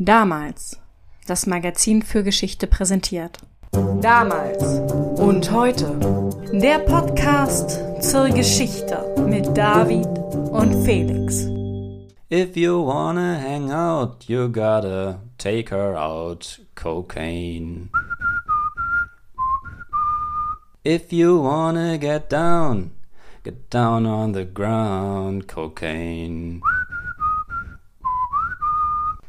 Damals. Das Magazin für Geschichte präsentiert. Damals und heute. Der Podcast zur Geschichte mit David und Felix. If you wanna hang out, you gotta take her out. Cocaine. If you wanna get down, get down on the ground. Cocaine.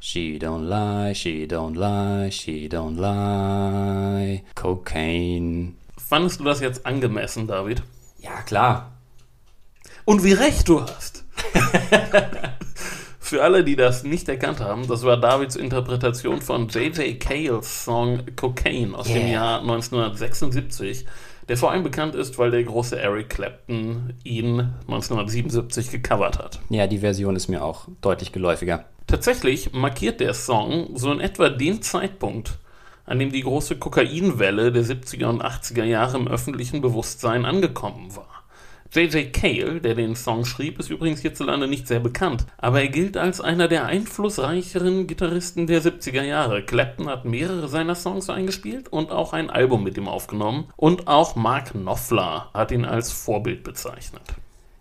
She don't lie, she don't lie, she don't lie. Cocaine. Fandest du das jetzt angemessen, David? Ja, klar. Und wie recht du hast. Für alle, die das nicht erkannt haben, das war Davids Interpretation von J.J. Cales Song Cocaine aus dem Yeah. Jahr 1976, der vor allem bekannt ist, weil der große Eric Clapton ihn 1977 gecovert hat. Ja, die Version ist mir auch deutlich geläufiger. Tatsächlich markiert der Song so in etwa den Zeitpunkt, an dem die große Kokainwelle der 70er und 80er Jahre im öffentlichen Bewusstsein angekommen war. J.J. Cale, der den Song schrieb, ist übrigens hierzulande nicht sehr bekannt, aber er gilt als einer der einflussreicheren Gitarristen der 70er Jahre. Clapton hat mehrere seiner Songs eingespielt und auch ein Album mit ihm aufgenommen und auch Mark Knopfler hat ihn als Vorbild bezeichnet.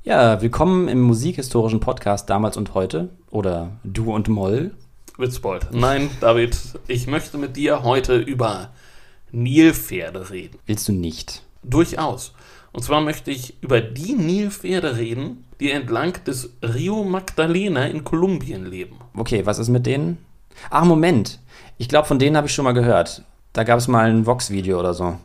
Ja, willkommen im musikhistorischen Podcast Damals und Heute oder Du und Moll. Witzbold. Nein, David, ich möchte mit dir heute über Nilpferde reden. Willst du nicht? Durchaus. Und zwar möchte ich über die Nilpferde reden, die entlang des Rio Magdalena in Kolumbien leben. Okay, was ist mit denen? Ach, Moment. Ich glaube, von denen habe ich schon mal gehört. Da gab es mal ein Vox-Video oder so.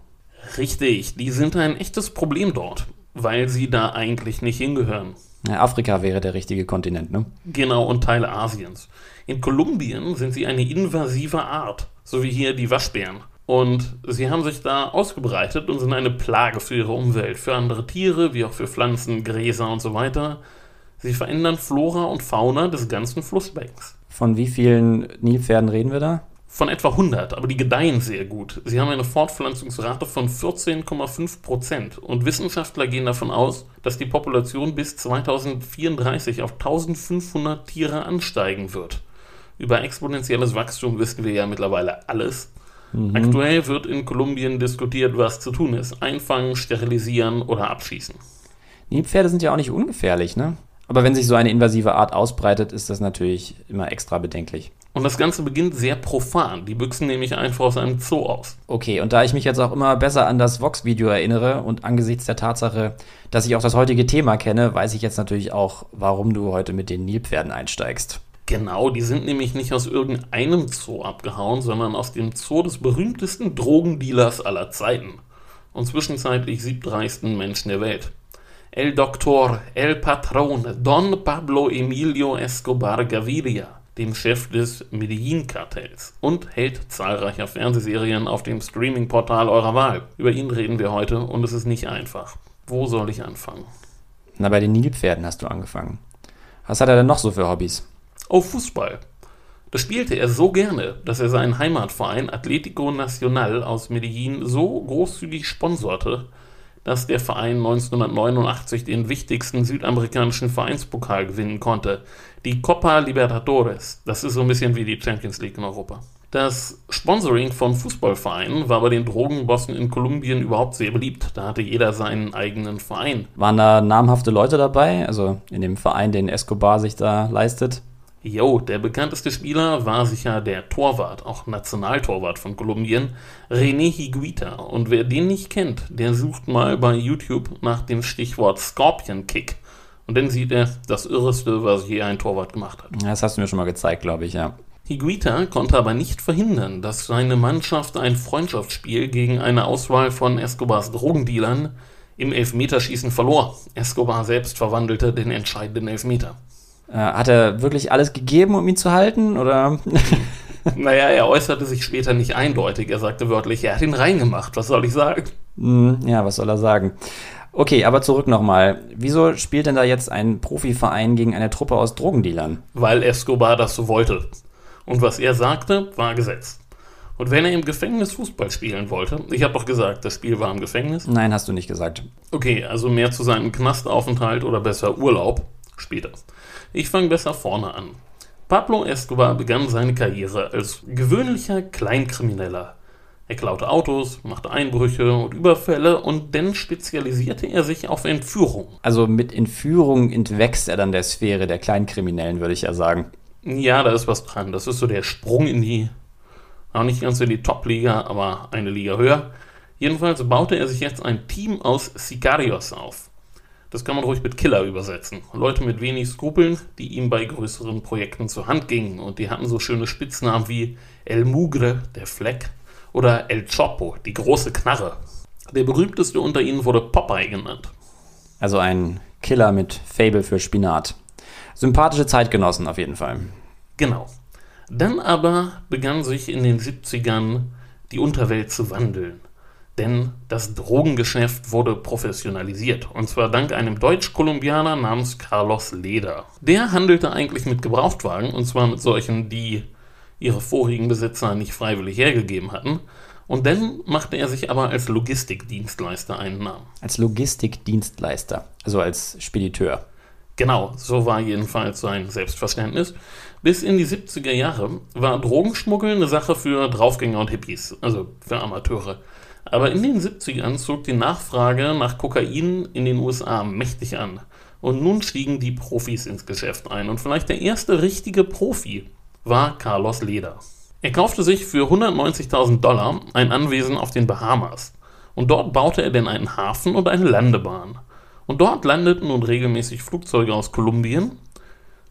Richtig, die sind ein echtes Problem dort, weil sie da eigentlich nicht hingehören. Ja, Afrika wäre der richtige Kontinent, ne? Genau, und Teile Asiens. In Kolumbien sind sie eine invasive Art, so wie hier die Waschbären. Und sie haben sich da ausgebreitet und sind eine Plage für ihre Umwelt, für andere Tiere, wie auch für Pflanzen, Gräser und so weiter. Sie verändern Flora und Fauna des ganzen Flussbeckens. Von wie vielen Nilpferden reden wir da? Von etwa 100, aber die gedeihen sehr gut. Sie haben eine Fortpflanzungsrate von 14,5 Prozent und Wissenschaftler gehen davon aus, dass die Population bis 2034 auf 1500 Tiere ansteigen wird. Über exponentielles Wachstum wissen wir ja mittlerweile alles. Aktuell wird in Kolumbien diskutiert, was zu tun ist. Einfangen, sterilisieren oder abschießen. Nilpferde sind ja auch nicht ungefährlich, ne? Aber wenn sich so eine invasive Art ausbreitet, ist das natürlich immer extra bedenklich. Und das Ganze beginnt sehr profan. Die büchsen nämlich einfach aus einem Zoo aus. Okay, und da ich mich jetzt auch immer besser an das Vox-Video erinnere und angesichts der Tatsache, dass ich auch das heutige Thema kenne, weiß ich jetzt natürlich auch, warum du heute mit den Nilpferden einsteigst. Genau, die sind nämlich nicht aus irgendeinem Zoo abgehauen, sondern aus dem Zoo des berühmtesten Drogendealers aller Zeiten und zwischenzeitlich siebtreichsten Menschen der Welt. El Doctor, El Patron, Don Pablo Emilio Escobar Gaviria, dem Chef des Medellin-Kartells und Held zahlreicher Fernsehserien auf dem Streaming-Portal eurer Wahl. Über ihn reden wir heute und es ist nicht einfach. Wo soll ich anfangen? Na, bei den Nilpferden hast du angefangen. Was hat er denn noch so für Hobbys? Oh, Fußball. Das spielte er so gerne, dass er seinen Heimatverein Atlético Nacional aus Medellin so großzügig sponserte, dass der Verein 1989 den wichtigsten südamerikanischen Vereinspokal gewinnen konnte, die Copa Libertadores. Das ist so ein bisschen wie die Champions League in Europa. Das Sponsoring von Fußballvereinen war bei den Drogenbossen in Kolumbien überhaupt sehr beliebt. Da hatte jeder seinen eigenen Verein. Waren da namhafte Leute dabei? Also in dem Verein, den Escobar sich da leistet? Jo, der bekannteste Spieler war sicher der Torwart, auch Nationaltorwart von Kolumbien, René Higuita. Und wer den nicht kennt, der sucht mal bei YouTube nach dem Stichwort Scorpion Kick. Und dann sieht er das Irreste, was je ein Torwart gemacht hat. Das hast du mir schon mal gezeigt, glaube ich, ja. Higuita konnte aber nicht verhindern, dass seine Mannschaft ein Freundschaftsspiel gegen eine Auswahl von Escobars Drogendealern im Elfmeterschießen verlor. Escobar selbst verwandelte den entscheidenden Elfmeter. Äh, hat er wirklich alles gegeben, um ihn zu halten? Oder? Naja, er äußerte sich später nicht eindeutig. Er sagte wörtlich, er hat ihn reingemacht. Was soll ich sagen? Hm, ja, was soll er sagen? Okay, aber zurück nochmal. Wieso spielt denn da jetzt ein Profiverein gegen eine Truppe aus Drogendealern? Weil Escobar das so wollte. Und was er sagte, war Gesetz. Und wenn er im Gefängnis Fußball spielen wollte, ich habe doch gesagt, das Spiel war im Gefängnis. Nein, hast du nicht gesagt. Okay, also mehr zu seinem Knastaufenthalt oder besser Urlaub später. Ich fange besser vorne an. Pablo Escobar begann seine Karriere als gewöhnlicher Kleinkrimineller. Er klaute Autos, machte Einbrüche und Überfälle und dann spezialisierte er sich auf Entführung. Also mit Entführung entwächst er dann der Sphäre der Kleinkriminellen, würde ich ja sagen. Ja, da ist was dran. Das ist so der Sprung in die, auch nicht ganz in die Top-Liga, aber eine Liga höher. Jedenfalls baute er sich jetzt ein Team aus Sicarios auf. Das kann man ruhig mit Killer übersetzen. Leute mit wenig Skrupeln, die ihm bei größeren Projekten zur Hand gingen. Und die hatten so schöne Spitznamen wie El Mugre, der Fleck, oder El Chopo, die große Knarre. Der berühmteste unter ihnen wurde Popeye genannt. Also ein Killer mit Fable für Spinat. Sympathische Zeitgenossen auf jeden Fall. Genau. Dann aber begann sich in den 70ern die Unterwelt zu wandeln. Denn das Drogengeschäft wurde professionalisiert. Und zwar dank einem Deutsch-Kolumbianer namens Carlos Leder. Der handelte eigentlich mit Gebrauchtwagen, und zwar mit solchen, die ihre vorigen Besitzer nicht freiwillig hergegeben hatten. Und dann machte er sich aber als Logistikdienstleister einen Namen. Als Logistikdienstleister, also als Spediteur. Genau, so war jedenfalls sein Selbstverständnis. Bis in die 70er Jahre war Drogenschmuggel eine Sache für Draufgänger und Hippies, also für Amateure. Aber in den 70ern zog die Nachfrage nach Kokain in den USA mächtig an. Und nun stiegen die Profis ins Geschäft ein. Und vielleicht der erste richtige Profi war Carlos Leder. Er kaufte sich für 190.000 Dollar ein Anwesen auf den Bahamas. Und dort baute er denn einen Hafen und eine Landebahn. Und dort landeten nun regelmäßig Flugzeuge aus Kolumbien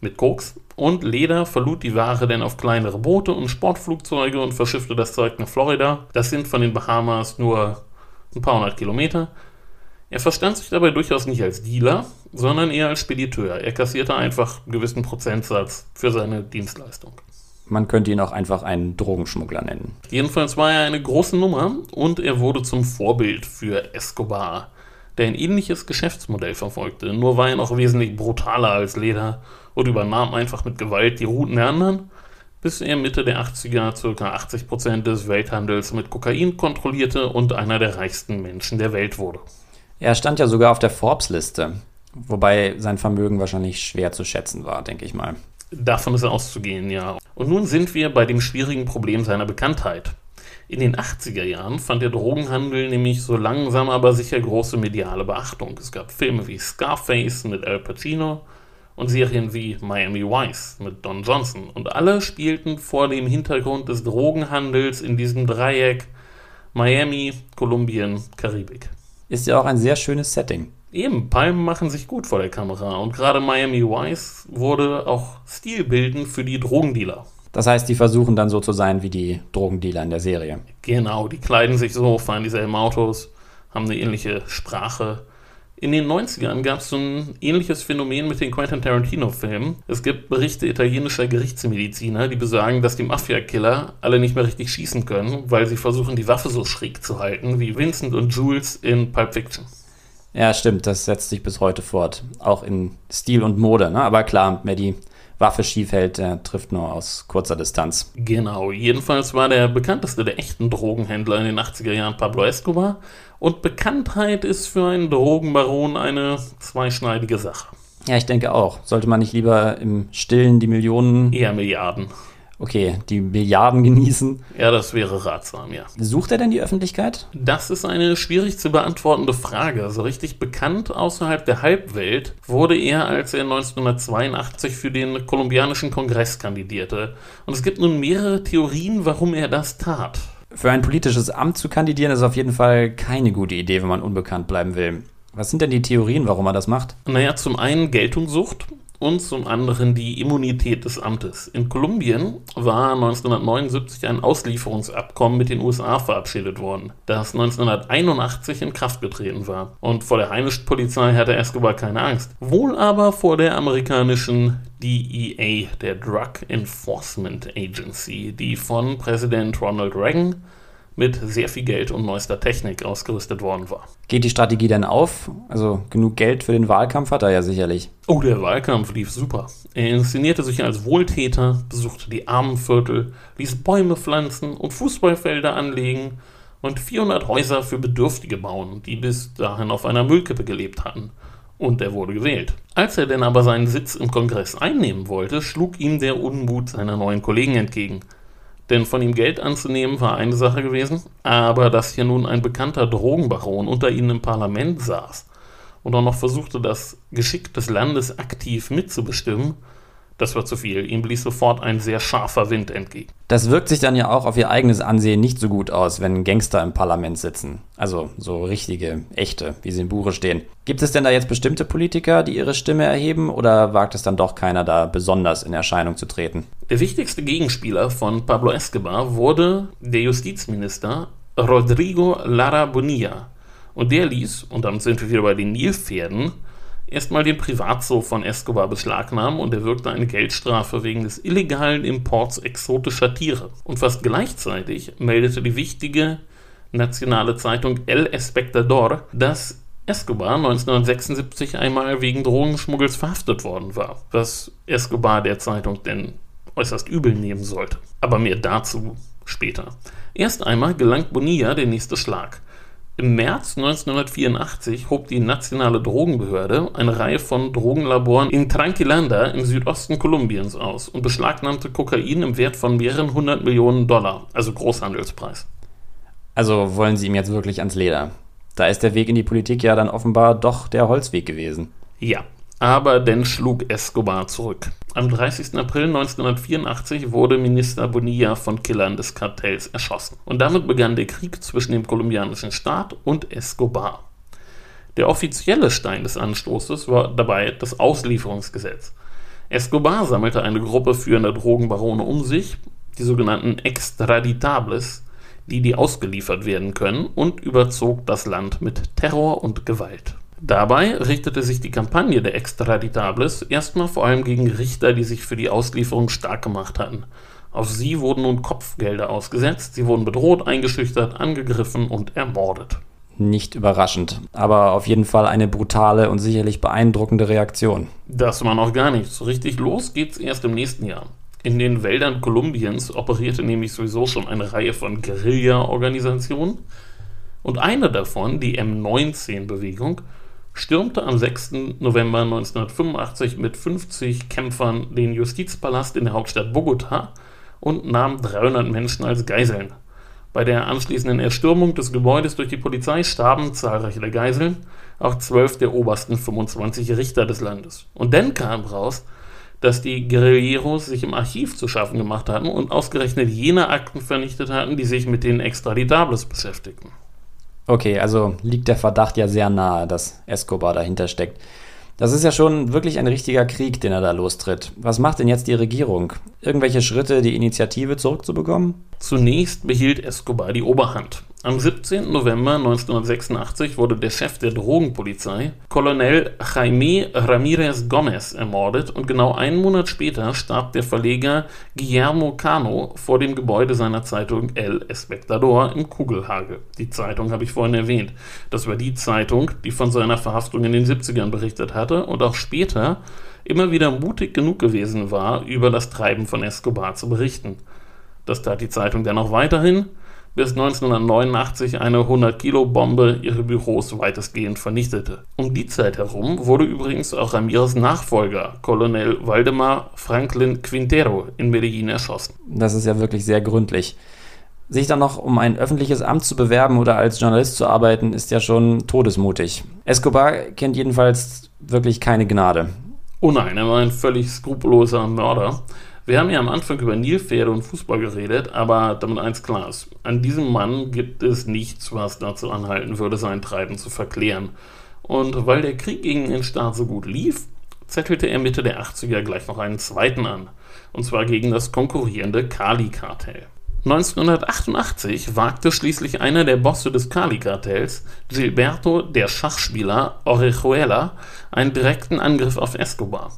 mit Koks und Leder verlud die Ware dann auf kleinere Boote und Sportflugzeuge und verschiffte das Zeug nach Florida. Das sind von den Bahamas nur ein paar hundert Kilometer. Er verstand sich dabei durchaus nicht als Dealer, sondern eher als Spediteur. Er kassierte einfach einen gewissen Prozentsatz für seine Dienstleistung. Man könnte ihn auch einfach einen Drogenschmuggler nennen. Jedenfalls war er eine große Nummer und er wurde zum Vorbild für Escobar, der ein ähnliches Geschäftsmodell verfolgte, nur war er noch wesentlich brutaler als Leder und übernahm einfach mit Gewalt die Routen der anderen, bis er Mitte der 80er ca. 80% des Welthandels mit Kokain kontrollierte und einer der reichsten Menschen der Welt wurde. Er stand ja sogar auf der Forbes-Liste, wobei sein Vermögen wahrscheinlich schwer zu schätzen war, denke ich mal. Davon ist auszugehen, ja. Und nun sind wir bei dem schwierigen Problem seiner Bekanntheit. In den 80er Jahren fand der Drogenhandel nämlich so langsam aber sicher große mediale Beachtung. Es gab Filme wie Scarface mit Al Pacino und Serien wie Miami Vice mit Don Johnson. Und alle spielten vor dem Hintergrund des Drogenhandels in diesem Dreieck Miami, Kolumbien, Karibik. Ist ja auch ein sehr schönes Setting. Eben, Palmen machen sich gut vor der Kamera und gerade Miami Vice wurde auch stilbildend für die Drogendealer. Das heißt, die versuchen dann so zu sein wie die Drogendealer in der Serie. Genau, die kleiden sich so, fahren dieselben Autos, haben eine ähnliche Sprache in den 90ern gab es so ein ähnliches Phänomen mit den Quentin Tarantino-Filmen. Es gibt Berichte italienischer Gerichtsmediziner, die besagen, dass die Mafia-Killer alle nicht mehr richtig schießen können, weil sie versuchen, die Waffe so schräg zu halten, wie Vincent und Jules in Pulp Fiction. Ja, stimmt, das setzt sich bis heute fort. Auch in Stil und Mode, ne? Aber klar, Maddie Waffe schief hält, der trifft nur aus kurzer Distanz. Genau, jedenfalls war der bekannteste der echten Drogenhändler in den 80er Jahren Pablo Escobar. Und Bekanntheit ist für einen Drogenbaron eine zweischneidige Sache. Ja, ich denke auch. Sollte man nicht lieber im Stillen die Millionen. Eher Milliarden okay, die Milliarden genießen. Ja, das wäre ratsam, ja. Sucht er denn die Öffentlichkeit? Das ist eine schwierig zu beantwortende Frage. So richtig bekannt außerhalb der Halbwelt wurde er, als er 1982 für den kolumbianischen Kongress kandidierte. Und es gibt nun mehrere Theorien, warum er das tat. Für ein politisches Amt zu kandidieren ist auf jeden Fall keine gute Idee, wenn man unbekannt bleiben will. Was sind denn die Theorien, warum er das macht? Naja, zum einen Geltungssucht und zum anderen die Immunität des Amtes. In Kolumbien war 1979 ein Auslieferungsabkommen mit den USA verabschiedet worden, das 1981 in Kraft getreten war. Und vor der heimischen Polizei hatte Escobar keine Angst. Wohl aber vor der amerikanischen DEA, der Drug Enforcement Agency, die von Präsident Ronald Reagan mit sehr viel Geld und neuester Technik ausgerüstet worden war. Geht die Strategie denn auf? Also genug Geld für den Wahlkampf hat er ja sicherlich. Oh, der Wahlkampf lief super. Er inszenierte sich als Wohltäter, besuchte die Armenviertel, ließ Bäume pflanzen und Fußballfelder anlegen und 400 Häuser für Bedürftige bauen, die bis dahin auf einer Müllkippe gelebt hatten. und er wurde gewählt. Als er denn aber seinen Sitz im Kongress einnehmen wollte, schlug ihm der Unmut seiner neuen Kollegen entgegen. Denn von ihm Geld anzunehmen war eine Sache gewesen, aber dass hier nun ein bekannter Drogenbaron unter ihnen im Parlament saß und auch noch versuchte, das Geschick des Landes aktiv mitzubestimmen, das war zu viel. Ihm blies sofort ein sehr scharfer Wind entgegen. Das wirkt sich dann ja auch auf ihr eigenes Ansehen nicht so gut aus, wenn Gangster im Parlament sitzen. Also so richtige, echte, wie sie im Buche stehen. Gibt es denn da jetzt bestimmte Politiker, die ihre Stimme erheben oder wagt es dann doch keiner da besonders in Erscheinung zu treten? Der wichtigste Gegenspieler von Pablo Escobar wurde der Justizminister Rodrigo Lara Bonilla. Und der ließ, und damit sind wir wieder bei den Nilpferden, erstmal den Privatzoo von Escobar beschlagnahmen und er wirkte eine Geldstrafe wegen des illegalen Imports exotischer Tiere. Und fast gleichzeitig meldete die wichtige nationale Zeitung El Espectador, dass Escobar 1976 einmal wegen Drogenschmuggels verhaftet worden war, was Escobar der Zeitung denn äußerst übel nehmen sollte. Aber mehr dazu später. Erst einmal gelang Bonilla der nächste Schlag. Im März 1984 hob die nationale Drogenbehörde eine Reihe von Drogenlaboren in Tranquilanda im Südosten Kolumbiens aus und beschlagnahmte Kokain im Wert von mehreren hundert Millionen Dollar, also Großhandelspreis. Also wollen Sie ihm jetzt wirklich ans Leder? Da ist der Weg in die Politik ja dann offenbar doch der Holzweg gewesen. Ja, aber dann schlug Escobar zurück. Am 30. April 1984 wurde Minister Bonilla von Killern des Kartells erschossen. Und damit begann der Krieg zwischen dem kolumbianischen Staat und Escobar. Der offizielle Stein des Anstoßes war dabei das Auslieferungsgesetz. Escobar sammelte eine Gruppe führender Drogenbarone um sich, die sogenannten Extraditables, die die ausgeliefert werden können, und überzog das Land mit Terror und Gewalt. Dabei richtete sich die Kampagne der Extraditables erstmal vor allem gegen Richter, die sich für die Auslieferung stark gemacht hatten. Auf sie wurden nun Kopfgelder ausgesetzt, sie wurden bedroht, eingeschüchtert, angegriffen und ermordet. Nicht überraschend, aber auf jeden Fall eine brutale und sicherlich beeindruckende Reaktion. Das war noch gar nichts. Richtig los geht's erst im nächsten Jahr. In den Wäldern Kolumbiens operierte nämlich sowieso schon eine Reihe von Guerilla-Organisationen. Und eine davon, die M19-Bewegung, stürmte am 6. November 1985 mit 50 Kämpfern den Justizpalast in der Hauptstadt Bogota und nahm 300 Menschen als Geiseln. Bei der anschließenden Erstürmung des Gebäudes durch die Polizei starben zahlreiche der Geiseln, auch zwölf der obersten 25 Richter des Landes. Und dann kam raus, dass die Guerilleros sich im Archiv zu schaffen gemacht hatten und ausgerechnet jene Akten vernichtet hatten, die sich mit den Extraditables beschäftigten. Okay, also liegt der Verdacht ja sehr nahe, dass Escobar dahinter steckt. Das ist ja schon wirklich ein richtiger Krieg, den er da lostritt. Was macht denn jetzt die Regierung? Irgendwelche Schritte, die Initiative zurückzubekommen? Zunächst behielt Escobar die Oberhand. Am 17. November 1986 wurde der Chef der Drogenpolizei, Colonel Jaime Ramirez Gomez, ermordet und genau einen Monat später starb der Verleger Guillermo Cano vor dem Gebäude seiner Zeitung El Espectador im Kugelhagel. Die Zeitung habe ich vorhin erwähnt. Das war die Zeitung, die von seiner Verhaftung in den 70ern berichtet hatte und auch später immer wieder mutig genug gewesen war, über das Treiben von Escobar zu berichten. Das tat die Zeitung dann auch weiterhin bis 1989 eine 100-Kilo-Bombe ihre Büros weitestgehend vernichtete. Um die Zeit herum wurde übrigens auch Ramirez Nachfolger, Colonel Waldemar Franklin Quintero, in Medellin erschossen. Das ist ja wirklich sehr gründlich. Sich dann noch um ein öffentliches Amt zu bewerben oder als Journalist zu arbeiten, ist ja schon todesmutig. Escobar kennt jedenfalls wirklich keine Gnade. Oh nein, er war ein völlig skrupelloser Mörder. Wir haben ja am Anfang über Nilpferde und Fußball geredet, aber damit eins klar ist. An diesem Mann gibt es nichts, was dazu anhalten würde, sein Treiben zu verklären. Und weil der Krieg gegen den Staat so gut lief, zettelte er Mitte der 80er gleich noch einen zweiten an. Und zwar gegen das konkurrierende Kali-Kartell. 1988 wagte schließlich einer der Bosse des Kali-Kartells, Gilberto, der Schachspieler Orejuela, einen direkten Angriff auf Escobar.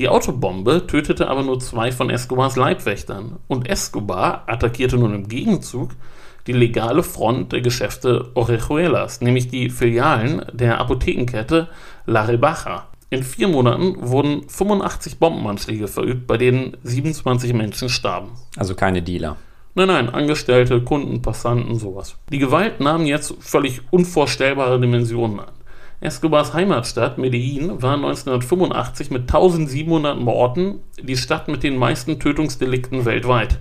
Die Autobombe tötete aber nur zwei von Escobars Leibwächtern und Escobar attackierte nun im Gegenzug die legale Front der Geschäfte Orejuelas, nämlich die Filialen der Apothekenkette La Rebaja. In vier Monaten wurden 85 Bombenanschläge verübt, bei denen 27 Menschen starben. Also keine Dealer. Nein, nein, Angestellte, Kunden, Passanten, sowas. Die Gewalt nahm jetzt völlig unvorstellbare Dimensionen an. Escobars Heimatstadt Medellin war 1985 mit 1700 Morden die Stadt mit den meisten Tötungsdelikten weltweit.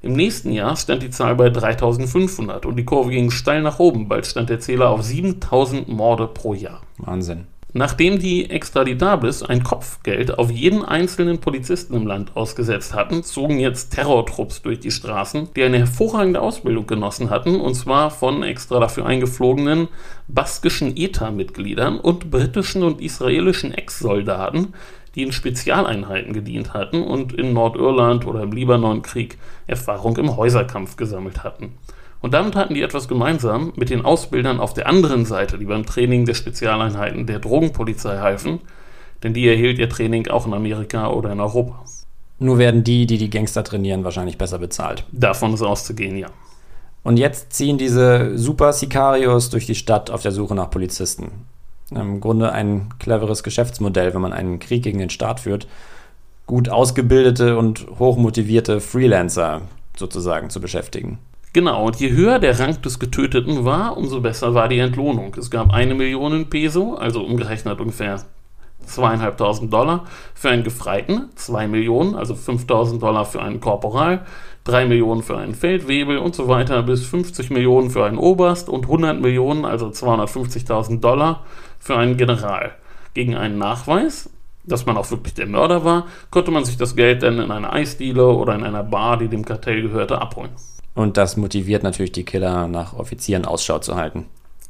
Im nächsten Jahr stand die Zahl bei 3500 und die Kurve ging steil nach oben. Bald stand der Zähler auf 7000 Morde pro Jahr. Wahnsinn. Nachdem die Extraditables ein Kopfgeld auf jeden einzelnen Polizisten im Land ausgesetzt hatten, zogen jetzt Terrortrupps durch die Straßen, die eine hervorragende Ausbildung genossen hatten, und zwar von extra dafür eingeflogenen baskischen ETA-Mitgliedern und britischen und israelischen Ex-Soldaten, die in Spezialeinheiten gedient hatten und in Nordirland oder im Libanonkrieg Erfahrung im Häuserkampf gesammelt hatten. Und damit hatten die etwas gemeinsam mit den Ausbildern auf der anderen Seite, die beim Training der Spezialeinheiten der Drogenpolizei halfen, denn die erhielt ihr Training auch in Amerika oder in Europa. Nur werden die, die die Gangster trainieren, wahrscheinlich besser bezahlt. Davon ist auszugehen, ja. Und jetzt ziehen diese Super Sicarios durch die Stadt auf der Suche nach Polizisten. Im Grunde ein cleveres Geschäftsmodell, wenn man einen Krieg gegen den Staat führt, gut ausgebildete und hochmotivierte Freelancer sozusagen zu beschäftigen. Genau, und je höher der Rang des Getöteten war, umso besser war die Entlohnung. Es gab eine Million Peso, also umgerechnet ungefähr zweieinhalbtausend Dollar für einen Gefreiten, zwei Millionen, also 5000 Dollar für einen Korporal, drei Millionen für einen Feldwebel und so weiter, bis 50 Millionen für einen Oberst und 100 Millionen, also 250.000 Dollar für einen General. Gegen einen Nachweis, dass man auch wirklich der Mörder war, konnte man sich das Geld dann in einer Eisdiele oder in einer Bar, die dem Kartell gehörte, abholen. Und das motiviert natürlich die Killer, nach Offizieren Ausschau zu halten.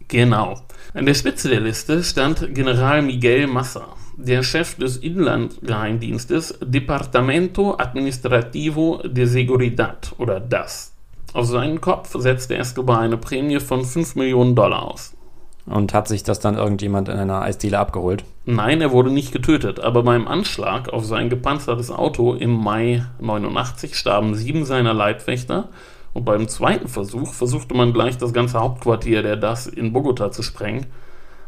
Genau. An der Spitze der Liste stand General Miguel Massa, der Chef des Inlandgeheimdienstes Departamento Administrativo de Seguridad oder DAS. Auf seinen Kopf setzte Escobar eine Prämie von 5 Millionen Dollar aus. Und hat sich das dann irgendjemand in einer Eisdiele abgeholt? Nein, er wurde nicht getötet, aber beim Anschlag auf sein gepanzertes Auto im Mai 89 starben sieben seiner Leibwächter und beim zweiten Versuch versuchte man gleich das ganze Hauptquartier der DAS in Bogota zu sprengen.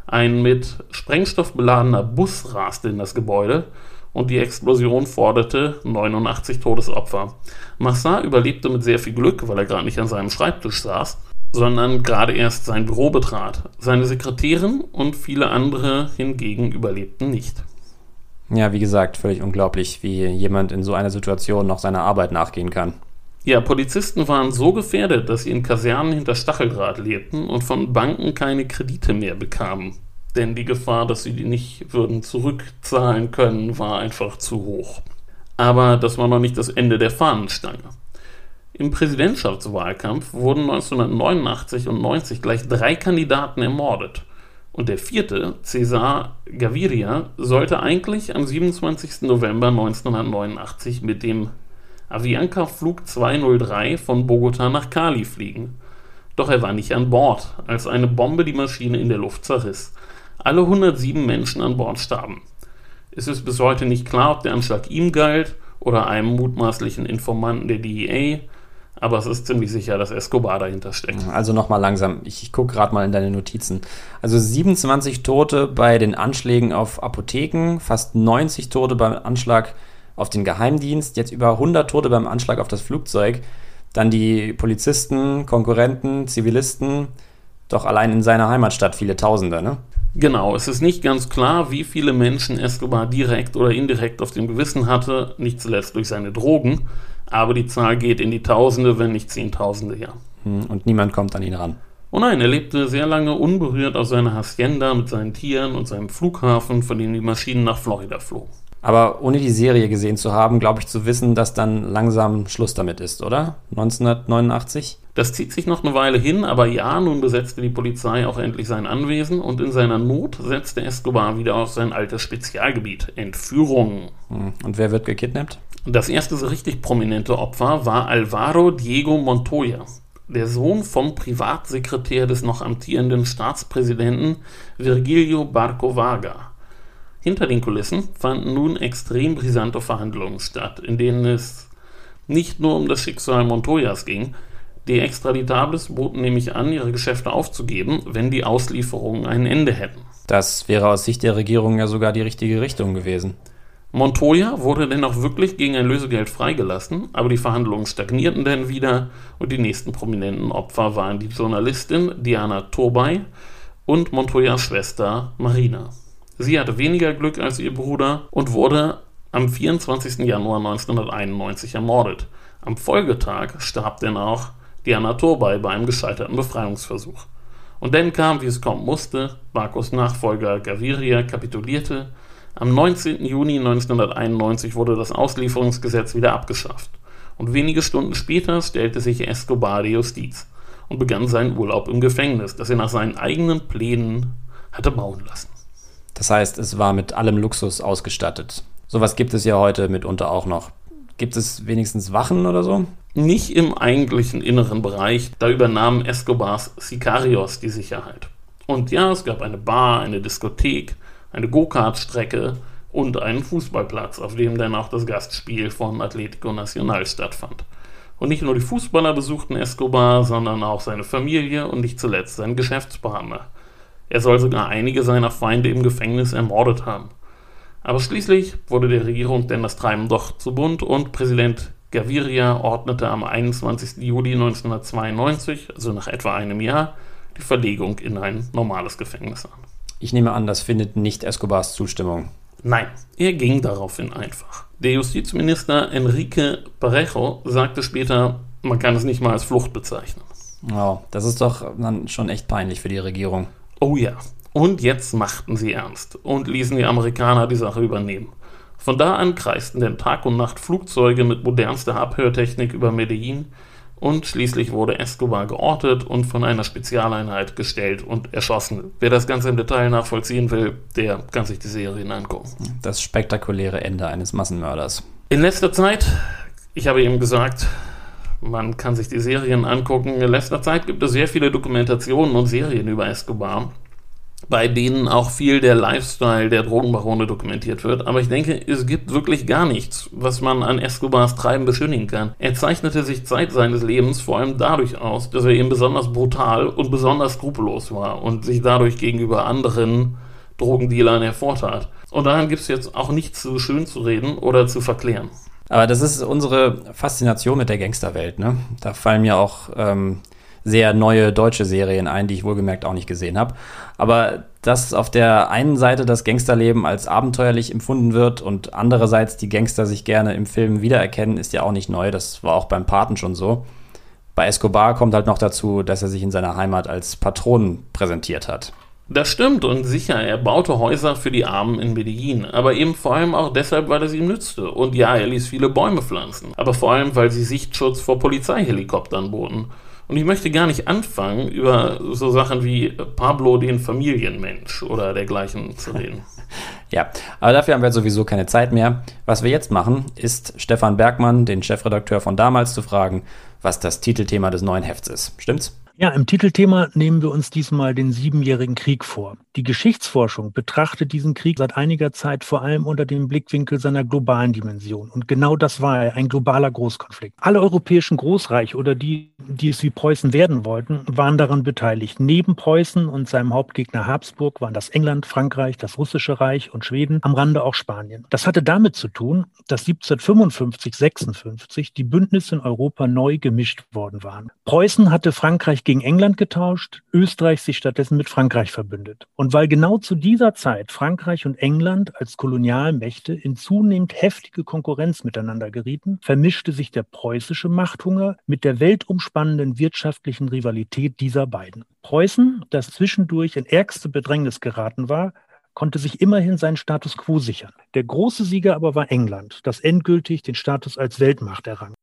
Ein mit Sprengstoff beladener Bus raste in das Gebäude und die Explosion forderte 89 Todesopfer. Massa überlebte mit sehr viel Glück, weil er gerade nicht an seinem Schreibtisch saß, sondern gerade erst sein Büro betrat. Seine Sekretärin und viele andere hingegen überlebten nicht. Ja, wie gesagt, völlig unglaublich, wie jemand in so einer Situation noch seiner Arbeit nachgehen kann. Ja, Polizisten waren so gefährdet, dass sie in Kasernen hinter Stacheldraht lebten und von Banken keine Kredite mehr bekamen. Denn die Gefahr, dass sie die nicht würden zurückzahlen können, war einfach zu hoch. Aber das war noch nicht das Ende der Fahnenstange. Im Präsidentschaftswahlkampf wurden 1989 und 90 gleich drei Kandidaten ermordet. Und der vierte, Cesar Gaviria, sollte eigentlich am 27. November 1989 mit dem Avianca Flug 203 von Bogota nach Cali fliegen. Doch er war nicht an Bord, als eine Bombe die Maschine in der Luft zerriss. Alle 107 Menschen an Bord starben. Es ist bis heute nicht klar, ob der Anschlag ihm galt oder einem mutmaßlichen Informanten der DEA, aber es ist ziemlich sicher, dass Escobar dahinter steckt. Also nochmal langsam, ich, ich gucke gerade mal in deine Notizen. Also 27 Tote bei den Anschlägen auf Apotheken, fast 90 Tote beim Anschlag auf den Geheimdienst, jetzt über 100 Tote beim Anschlag auf das Flugzeug, dann die Polizisten, Konkurrenten, Zivilisten, doch allein in seiner Heimatstadt viele Tausende, ne? Genau, es ist nicht ganz klar, wie viele Menschen Escobar direkt oder indirekt auf dem Gewissen hatte, nicht zuletzt durch seine Drogen, aber die Zahl geht in die Tausende, wenn nicht Zehntausende, ja. Hm, und niemand kommt an ihn ran. Oh nein, er lebte sehr lange unberührt auf seiner Hacienda mit seinen Tieren und seinem Flughafen, von dem die Maschinen nach Florida flogen. Aber ohne die Serie gesehen zu haben, glaube ich zu wissen, dass dann langsam Schluss damit ist, oder? 1989? Das zieht sich noch eine Weile hin, aber ja, nun besetzte die Polizei auch endlich sein Anwesen und in seiner Not setzte Escobar wieder auf sein altes Spezialgebiet, Entführungen. Hm, und wer wird gekidnappt? Das erste so richtig prominente Opfer war Alvaro Diego Montoya, der Sohn vom Privatsekretär des noch amtierenden Staatspräsidenten Virgilio Barco Vaga. Hinter den Kulissen fanden nun extrem brisante Verhandlungen statt, in denen es nicht nur um das Schicksal Montoyas ging. Die Extraditables boten nämlich an, ihre Geschäfte aufzugeben, wenn die Auslieferungen ein Ende hätten. Das wäre aus Sicht der Regierung ja sogar die richtige Richtung gewesen. Montoya wurde dennoch wirklich gegen ein Lösegeld freigelassen, aber die Verhandlungen stagnierten dann wieder und die nächsten prominenten Opfer waren die Journalistin Diana Turbay und Montoyas Schwester Marina. Sie hatte weniger Glück als ihr Bruder und wurde am 24. Januar 1991 ermordet. Am Folgetag starb denn auch Diana Turbay bei einem gescheiterten Befreiungsversuch. Und dann kam, wie es kommen musste, Bakos Nachfolger Gaviria kapitulierte. Am 19. Juni 1991 wurde das Auslieferungsgesetz wieder abgeschafft. Und wenige Stunden später stellte sich Escobar die Justiz und begann seinen Urlaub im Gefängnis, das er nach seinen eigenen Plänen hatte bauen lassen. Das heißt, es war mit allem Luxus ausgestattet. Sowas gibt es ja heute mitunter auch noch. Gibt es wenigstens Wachen oder so? Nicht im eigentlichen inneren Bereich, da übernahmen Escobars Sicarios die Sicherheit. Und ja, es gab eine Bar, eine Diskothek, eine Go-Kart-Strecke und einen Fußballplatz, auf dem dann auch das Gastspiel von Atletico Nacional stattfand. Und nicht nur die Fußballer besuchten Escobar, sondern auch seine Familie und nicht zuletzt seinen Geschäftspartner. Er soll sogar einige seiner Feinde im Gefängnis ermordet haben. Aber schließlich wurde der Regierung denn das Treiben doch zu bunt und Präsident Gaviria ordnete am 21. Juli 1992, also nach etwa einem Jahr, die Verlegung in ein normales Gefängnis an. Ich nehme an, das findet nicht Escobars Zustimmung. Nein, er ging daraufhin einfach. Der Justizminister Enrique Parejo sagte später, man kann es nicht mal als Flucht bezeichnen. Oh, das ist doch dann schon echt peinlich für die Regierung. Oh ja, und jetzt machten sie ernst und ließen die Amerikaner die Sache übernehmen. Von da an kreisten denn Tag und Nacht Flugzeuge mit modernster Abhörtechnik über Medellin und schließlich wurde Escobar geortet und von einer Spezialeinheit gestellt und erschossen. Wer das Ganze im Detail nachvollziehen will, der kann sich die Serien angucken. Das spektakuläre Ende eines Massenmörders. In letzter Zeit, ich habe eben gesagt, man kann sich die Serien angucken. In letzter Zeit gibt es sehr viele Dokumentationen und Serien über Escobar bei denen auch viel der Lifestyle der Drogenbarone dokumentiert wird. Aber ich denke, es gibt wirklich gar nichts, was man an Escobars Treiben beschönigen kann. Er zeichnete sich Zeit seines Lebens vor allem dadurch aus, dass er eben besonders brutal und besonders skrupellos war und sich dadurch gegenüber anderen Drogendealern hervortat. Und daran gibt es jetzt auch nichts zu schön zu reden oder zu verklären. Aber das ist unsere Faszination mit der Gangsterwelt, ne? Da fallen mir auch ähm, sehr neue deutsche Serien ein, die ich wohlgemerkt auch nicht gesehen habe. Aber dass auf der einen Seite das Gangsterleben als abenteuerlich empfunden wird und andererseits die Gangster sich gerne im Film wiedererkennen, ist ja auch nicht neu. Das war auch beim Paten schon so. Bei Escobar kommt halt noch dazu, dass er sich in seiner Heimat als Patron präsentiert hat. Das stimmt und sicher, er baute Häuser für die Armen in Medellin, aber eben vor allem auch deshalb, weil es ihm nützte. Und ja, er ließ viele Bäume pflanzen, aber vor allem, weil sie Sichtschutz vor Polizeihelikoptern boten. Und ich möchte gar nicht anfangen, über so Sachen wie Pablo den Familienmensch oder dergleichen zu reden. Ja, aber dafür haben wir sowieso keine Zeit mehr. Was wir jetzt machen, ist Stefan Bergmann, den Chefredakteur von damals, zu fragen, was das Titelthema des neuen Hefts ist. Stimmt's? Ja, im Titelthema nehmen wir uns diesmal den Siebenjährigen Krieg vor. Die Geschichtsforschung betrachtet diesen Krieg seit einiger Zeit vor allem unter dem Blickwinkel seiner globalen Dimension. Und genau das war er, ein globaler Großkonflikt. Alle europäischen Großreiche oder die, die es wie Preußen werden wollten, waren daran beteiligt. Neben Preußen und seinem Hauptgegner Habsburg waren das England, Frankreich, das Russische Reich und Schweden, am Rande auch Spanien. Das hatte damit zu tun, dass 1755, 56 die Bündnisse in Europa neu gemischt worden waren. Preußen hatte Frankreich gegen England getauscht, Österreich sich stattdessen mit Frankreich verbündet. Und weil genau zu dieser Zeit Frankreich und England als Kolonialmächte in zunehmend heftige Konkurrenz miteinander gerieten, vermischte sich der preußische Machthunger mit der weltumspannenden wirtschaftlichen Rivalität dieser beiden. Preußen, das zwischendurch in ärgste Bedrängnis geraten war, konnte sich immerhin seinen Status quo sichern. Der große Sieger aber war England, das endgültig den Status als Weltmacht errang.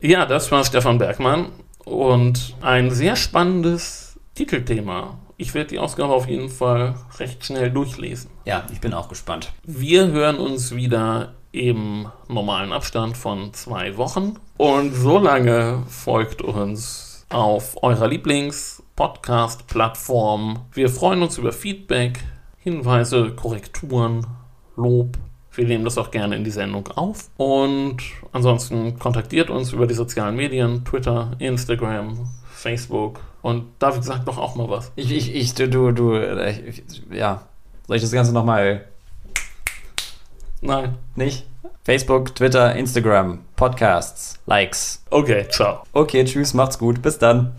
Ja, das war Stefan Bergmann und ein sehr spannendes Titelthema. Ich werde die Ausgabe auf jeden Fall recht schnell durchlesen. Ja, ich bin auch gespannt. Wir hören uns wieder im normalen Abstand von zwei Wochen. Und so lange folgt uns auf eurer Lieblings-Podcast-Plattform. Wir freuen uns über Feedback, Hinweise, Korrekturen, Lob. Wir nehmen das auch gerne in die Sendung auf. Und ansonsten kontaktiert uns über die sozialen Medien, Twitter, Instagram, Facebook. Und David sagt doch auch mal was. Ich, ich, ich du, du, du, ich, ja. Soll ich das Ganze nochmal. Nein. Nicht? Facebook, Twitter, Instagram, Podcasts, Likes. Okay, ciao. Okay, tschüss, macht's gut. Bis dann.